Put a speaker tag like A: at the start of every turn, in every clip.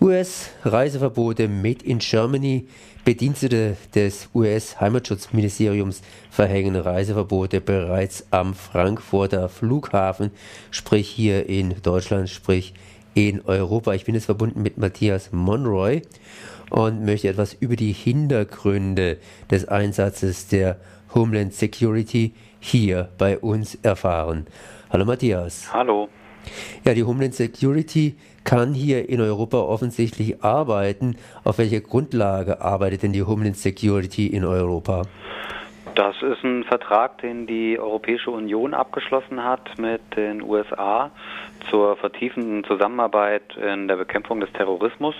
A: US-Reiseverbote Made in Germany. Bedienstete des US-Heimatschutzministeriums verhängen Reiseverbote bereits am Frankfurter Flughafen, sprich hier in Deutschland, sprich in Europa. Ich bin jetzt verbunden mit Matthias Monroy und möchte etwas über die Hintergründe des Einsatzes der Homeland Security hier bei uns erfahren. Hallo Matthias.
B: Hallo.
A: Ja, die Homeland Security kann hier in Europa offensichtlich arbeiten. Auf welcher Grundlage arbeitet denn die Homeland Security in Europa?
B: Das ist ein Vertrag, den die Europäische Union abgeschlossen hat mit den USA zur vertiefenden Zusammenarbeit in der Bekämpfung des Terrorismus.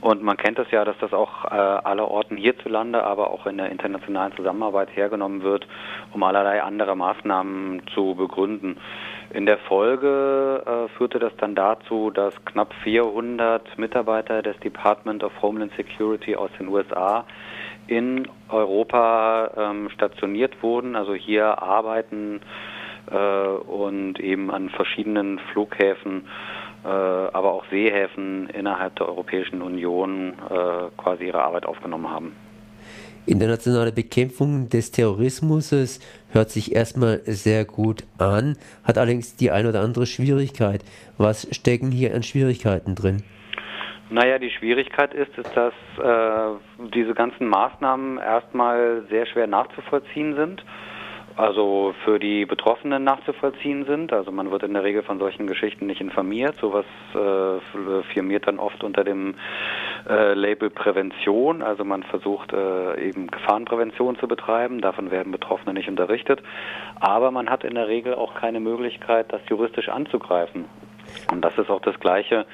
B: Und man kennt es ja, dass das auch äh, allerorten hierzulande, aber auch in der internationalen Zusammenarbeit hergenommen wird, um allerlei andere Maßnahmen zu begründen. In der Folge äh, führte das dann dazu, dass knapp 400 Mitarbeiter des Department of Homeland Security aus den USA in Europa ähm, stationiert wurden, also hier arbeiten äh, und eben an verschiedenen Flughäfen, äh, aber auch Seehäfen innerhalb der Europäischen Union äh, quasi ihre Arbeit aufgenommen haben.
A: Internationale Bekämpfung des Terrorismus hört sich erstmal sehr gut an, hat allerdings die ein oder andere Schwierigkeit. Was stecken hier an Schwierigkeiten drin?
B: Naja, die Schwierigkeit ist, ist dass äh, diese ganzen Maßnahmen erstmal sehr schwer nachzuvollziehen sind also für die Betroffenen nachzuvollziehen sind. Also man wird in der Regel von solchen Geschichten nicht informiert. Sowas äh, firmiert dann oft unter dem äh, Label Prävention. Also man versucht äh, eben Gefahrenprävention zu betreiben. Davon werden Betroffene nicht unterrichtet. Aber man hat in der Regel auch keine Möglichkeit, das juristisch anzugreifen. Und das ist auch das Gleiche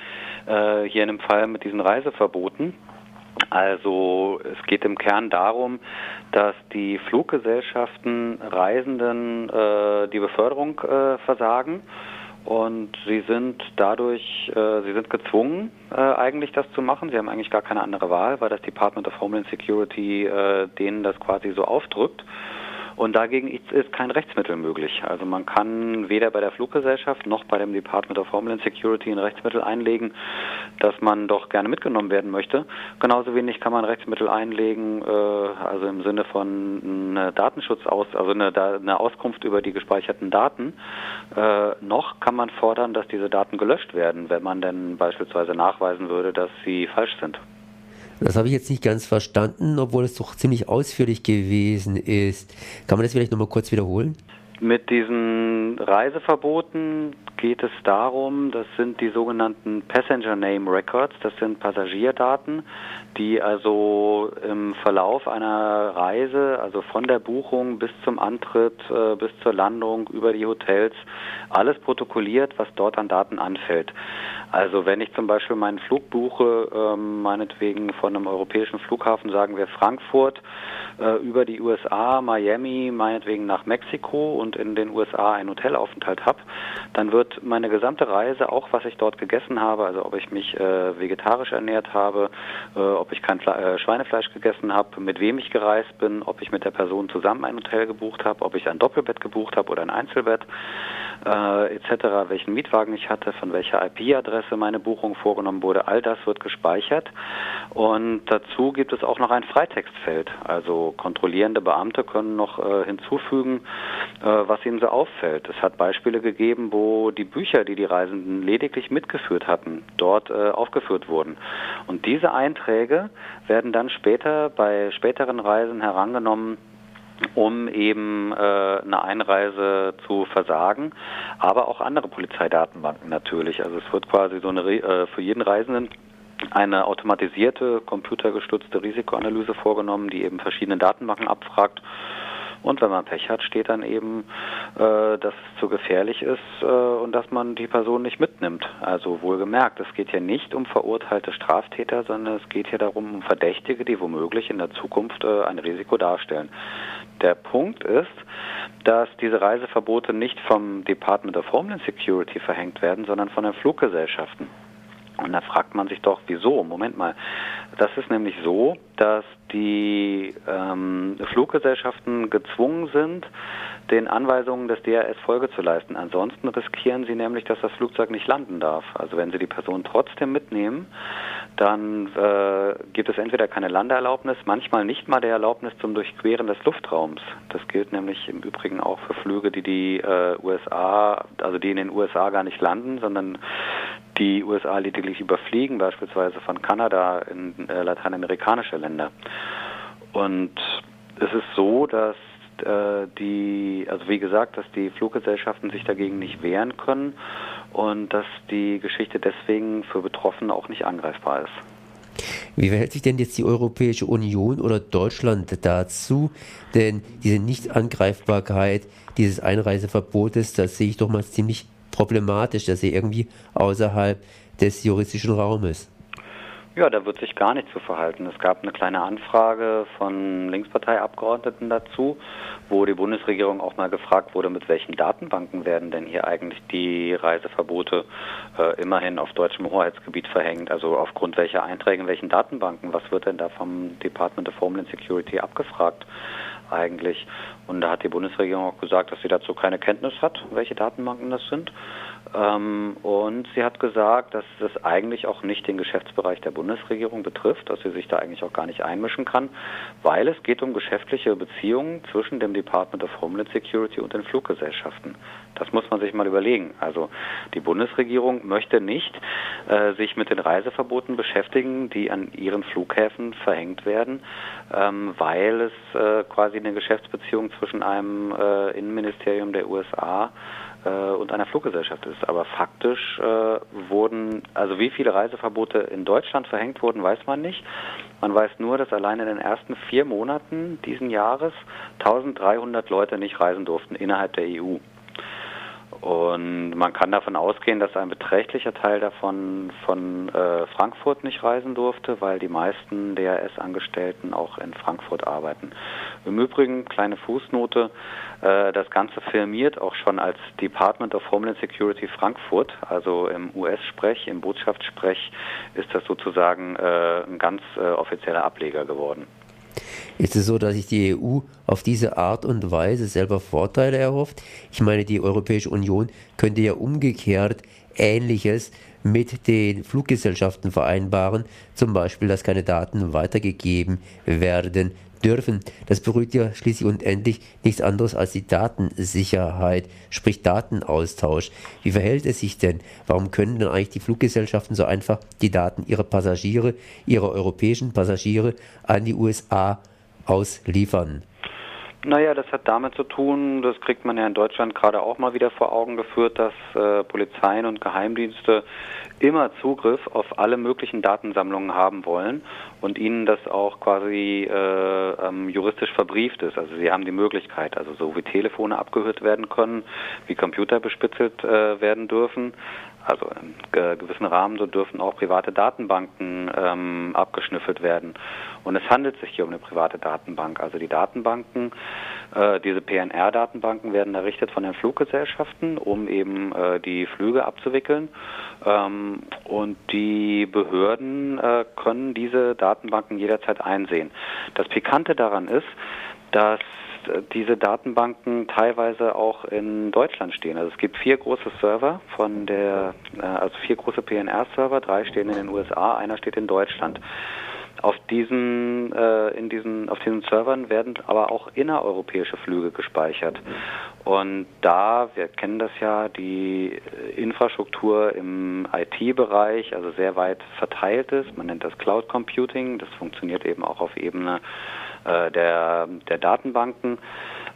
B: äh, hier in dem Fall mit diesen Reiseverboten. Also es geht im Kern darum, dass die Fluggesellschaften Reisenden äh, die Beförderung äh, versagen und sie sind dadurch, äh, sie sind gezwungen, äh, eigentlich das zu machen. Sie haben eigentlich gar keine andere Wahl, weil das Department of Homeland Security äh, denen das quasi so aufdrückt. Und dagegen ist kein Rechtsmittel möglich. Also man kann weder bei der Fluggesellschaft noch bei dem Department of Homeland Security ein Rechtsmittel einlegen, dass man doch gerne mitgenommen werden möchte. Genauso wenig kann man Rechtsmittel einlegen, äh, also im Sinne von eine Datenschutzaus, also eine, eine Auskunft über die gespeicherten Daten. Äh, noch kann man fordern, dass diese Daten gelöscht werden, wenn man denn beispielsweise nachweisen würde, dass sie falsch sind.
A: Das habe ich jetzt nicht ganz verstanden, obwohl es doch ziemlich ausführlich gewesen ist. Kann man das vielleicht nochmal kurz wiederholen?
B: Mit diesen Reiseverboten geht es darum, das sind die sogenannten Passenger Name Records, das sind Passagierdaten, die also im Verlauf einer Reise, also von der Buchung bis zum Antritt, äh, bis zur Landung, über die Hotels, alles protokolliert, was dort an Daten anfällt. Also wenn ich zum Beispiel meinen Flug buche, ähm, meinetwegen von einem europäischen Flughafen, sagen wir Frankfurt, äh, über die USA, Miami, meinetwegen nach Mexiko und in den USA einen Hotelaufenthalt habe, dann wird meine gesamte Reise, auch was ich dort gegessen habe, also ob ich mich äh, vegetarisch ernährt habe, äh, ob ich kein Fle äh, Schweinefleisch gegessen habe, mit wem ich gereist bin, ob ich mit der Person zusammen ein Hotel gebucht habe, ob ich ein Doppelbett gebucht habe oder ein Einzelbett, äh, etc., welchen Mietwagen ich hatte, von welcher IP-Adresse meine Buchung vorgenommen wurde, all das wird gespeichert. Und dazu gibt es auch noch ein Freitextfeld. Also kontrollierende Beamte können noch äh, hinzufügen, äh, was ihnen so auffällt. Es hat Beispiele gegeben, wo die Bücher, die die Reisenden lediglich mitgeführt hatten, dort äh, aufgeführt wurden. Und diese Einträge werden dann später bei späteren Reisen herangenommen um eben äh, eine Einreise zu versagen, aber auch andere Polizeidatenbanken natürlich. Also es wird quasi so eine äh, für jeden Reisenden eine automatisierte, computergestützte Risikoanalyse vorgenommen, die eben verschiedene Datenbanken abfragt und wenn man Pech hat, steht dann eben, äh, dass es zu gefährlich ist äh, und dass man die Person nicht mitnimmt. Also wohlgemerkt, es geht hier nicht um verurteilte Straftäter, sondern es geht hier darum, um Verdächtige, die womöglich in der Zukunft äh, ein Risiko darstellen. Der Punkt ist, dass diese Reiseverbote nicht vom Department of Homeland Security verhängt werden, sondern von den Fluggesellschaften. Und da fragt man sich doch, wieso? Moment mal. Das ist nämlich so, dass die ähm, Fluggesellschaften gezwungen sind, den Anweisungen des DRS Folge zu leisten. Ansonsten riskieren sie nämlich, dass das Flugzeug nicht landen darf. Also wenn sie die Person trotzdem mitnehmen, dann äh, gibt es entweder keine Landeerlaubnis, manchmal nicht mal der Erlaubnis zum Durchqueren des Luftraums. Das gilt nämlich im Übrigen auch für Flüge, die die äh, USA, also die in den USA gar nicht landen, sondern die USA lediglich überfliegen, beispielsweise von Kanada in äh, lateinamerikanische Länder. Und es ist so, dass äh, die, also wie gesagt, dass die Fluggesellschaften sich dagegen nicht wehren können und dass die Geschichte deswegen für Betroffene auch nicht angreifbar ist.
A: Wie verhält sich denn jetzt die Europäische Union oder Deutschland dazu? Denn diese Nichtangreifbarkeit dieses Einreiseverbotes, das sehe ich doch mal ziemlich problematisch, dass sie irgendwie außerhalb des juristischen Raumes.
B: Ja, da wird sich gar nicht zu verhalten. Es gab eine kleine Anfrage von Linksparteiabgeordneten dazu, wo die Bundesregierung auch mal gefragt wurde, mit welchen Datenbanken werden denn hier eigentlich die Reiseverbote äh, immerhin auf deutschem Hoheitsgebiet verhängt? Also aufgrund welcher Einträge in welchen Datenbanken? Was wird denn da vom Department of Homeland Security abgefragt? Eigentlich. Und da hat die Bundesregierung auch gesagt, dass sie dazu keine Kenntnis hat, welche Datenbanken das sind. Ähm, und sie hat gesagt, dass das eigentlich auch nicht den Geschäftsbereich der Bundesregierung betrifft, dass sie sich da eigentlich auch gar nicht einmischen kann, weil es geht um geschäftliche Beziehungen zwischen dem Department of Homeland Security und den Fluggesellschaften. Das muss man sich mal überlegen. Also die Bundesregierung möchte nicht äh, sich mit den Reiseverboten beschäftigen, die an ihren Flughäfen verhängt werden, ähm, weil es äh, quasi eine Geschäftsbeziehung zwischen einem äh, Innenministerium der USA und einer Fluggesellschaft ist. Aber faktisch äh, wurden, also wie viele Reiseverbote in Deutschland verhängt wurden, weiß man nicht. Man weiß nur, dass allein in den ersten vier Monaten diesen Jahres 1300 Leute nicht reisen durften innerhalb der EU. Und man kann davon ausgehen, dass ein beträchtlicher Teil davon von äh, Frankfurt nicht reisen durfte, weil die meisten DRS-Angestellten auch in Frankfurt arbeiten. Im Übrigen, kleine Fußnote, äh, das Ganze firmiert auch schon als Department of Homeland Security Frankfurt, also im US-Sprech, im Botschaftssprech ist das sozusagen äh, ein ganz äh, offizieller Ableger geworden.
A: Ist es so, dass sich die EU auf diese Art und Weise selber Vorteile erhofft? Ich meine, die Europäische Union könnte ja umgekehrt Ähnliches mit den Fluggesellschaften vereinbaren, zum Beispiel, dass keine Daten weitergegeben werden dürfen. Das beruhigt ja schließlich und endlich nichts anderes als die Datensicherheit, sprich Datenaustausch. Wie verhält es sich denn? Warum können denn eigentlich die Fluggesellschaften so einfach die Daten ihrer Passagiere, ihrer europäischen Passagiere an die USA ausliefern?
B: Naja, das hat damit zu tun, das kriegt man ja in Deutschland gerade auch mal wieder vor Augen geführt, dass äh, Polizeien und Geheimdienste immer Zugriff auf alle möglichen Datensammlungen haben wollen und ihnen das auch quasi äh, ähm, juristisch verbrieft ist. Also sie haben die Möglichkeit, also so wie Telefone abgehört werden können, wie Computer bespitzelt äh, werden dürfen, also in gewissen Rahmen, so dürfen auch private Datenbanken ähm, abgeschnüffelt werden. Und es handelt sich hier um eine private Datenbank. Also die Datenbanken, äh, diese PNR-Datenbanken werden errichtet von den Fluggesellschaften, um eben äh, die Flüge abzuwickeln. Ähm, und die Behörden äh, können diese Datenbanken jederzeit einsehen. Das Pikante daran ist, dass diese Datenbanken teilweise auch in Deutschland stehen. Also es gibt vier große Server von der, äh, also vier große PNR-Server, drei stehen in den USA, einer steht in Deutschland. Auf diesen, äh, in diesen, auf diesen Servern werden aber auch innereuropäische Flüge gespeichert. Und da, wir kennen das ja, die Infrastruktur im IT-Bereich, also sehr weit verteilt ist. Man nennt das Cloud Computing. Das funktioniert eben auch auf Ebene äh, der, der Datenbanken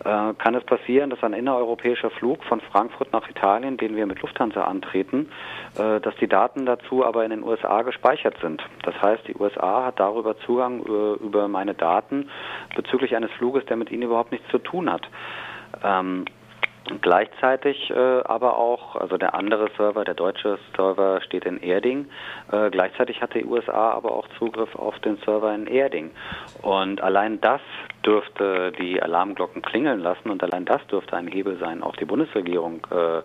B: äh, kann es passieren, dass ein innereuropäischer Flug von Frankfurt nach Italien, den wir mit Lufthansa antreten, äh, dass die Daten dazu aber in den USA gespeichert sind. Das heißt, die USA hat darüber Zugang über meine Daten bezüglich eines Fluges, der mit ihnen überhaupt nichts zu tun hat. Ähm, Gleichzeitig äh, aber auch, also der andere Server, der deutsche Server steht in Erding. Äh, gleichzeitig hat die USA aber auch Zugriff auf den Server in Erding. Und allein das dürfte die Alarmglocken klingeln lassen und allein das dürfte ein Hebel sein, auch die Bundesregierung äh,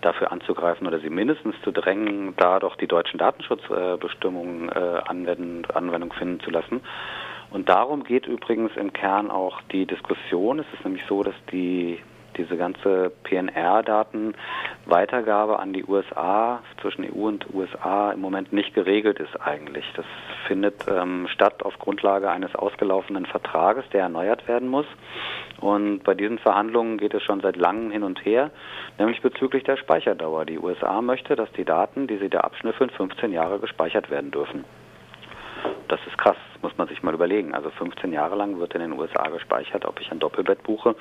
B: dafür anzugreifen oder sie mindestens zu drängen, da doch die deutschen Datenschutzbestimmungen äh, Anwendung, Anwendung finden zu lassen. Und darum geht übrigens im Kern auch die Diskussion. Es ist nämlich so, dass die diese ganze PNR-Datenweitergabe an die USA zwischen EU und USA im Moment nicht geregelt ist eigentlich. Das findet ähm, statt auf Grundlage eines ausgelaufenen Vertrages, der erneuert werden muss. Und bei diesen Verhandlungen geht es schon seit langem hin und her, nämlich bezüglich der Speicherdauer. Die USA möchte, dass die Daten, die sie da abschnüffeln, 15 Jahre gespeichert werden dürfen. Das ist krass, muss man sich mal überlegen. Also 15 Jahre lang wird in den USA gespeichert, ob ich ein Doppelbett buche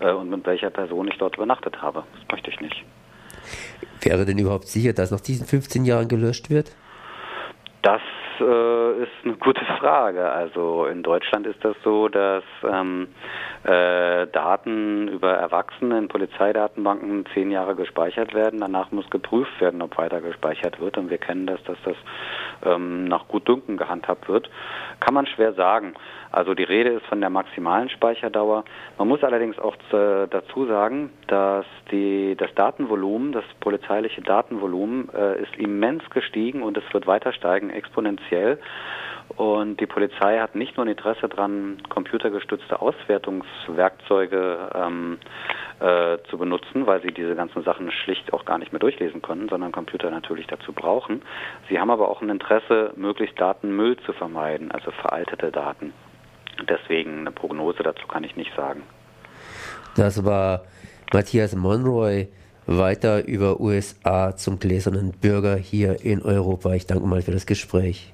B: äh, und mit welcher Person ich dort übernachtet habe. Das möchte ich nicht.
A: Wäre denn überhaupt sicher, dass nach diesen 15 Jahren gelöscht wird?
B: Das äh, ist eine gute Frage. Also in Deutschland ist das so, dass ähm, äh, Daten über Erwachsene in Polizeidatenbanken zehn Jahre gespeichert werden. Danach muss geprüft werden, ob weiter gespeichert wird. Und wir kennen das, dass das ähm, nach Gutdünken gehandhabt wird. Kann man schwer sagen. Also die Rede ist von der maximalen Speicherdauer. Man muss allerdings auch äh, dazu sagen, dass die, das Datenvolumen, das polizeiliche Datenvolumen äh, ist immens gestiegen und es wird weiter steigen, exponentiell. Und die Polizei hat nicht nur ein Interesse daran, computergestützte Auswertungswerkzeuge ähm, äh, zu benutzen, weil sie diese ganzen Sachen schlicht auch gar nicht mehr durchlesen können, sondern Computer natürlich dazu brauchen. Sie haben aber auch ein Interesse, möglichst Datenmüll zu vermeiden, also veraltete Daten. Deswegen eine Prognose dazu kann ich nicht sagen.
A: Das war Matthias Monroy weiter über USA zum gläsernen Bürger hier in Europa. Ich danke mal für das Gespräch.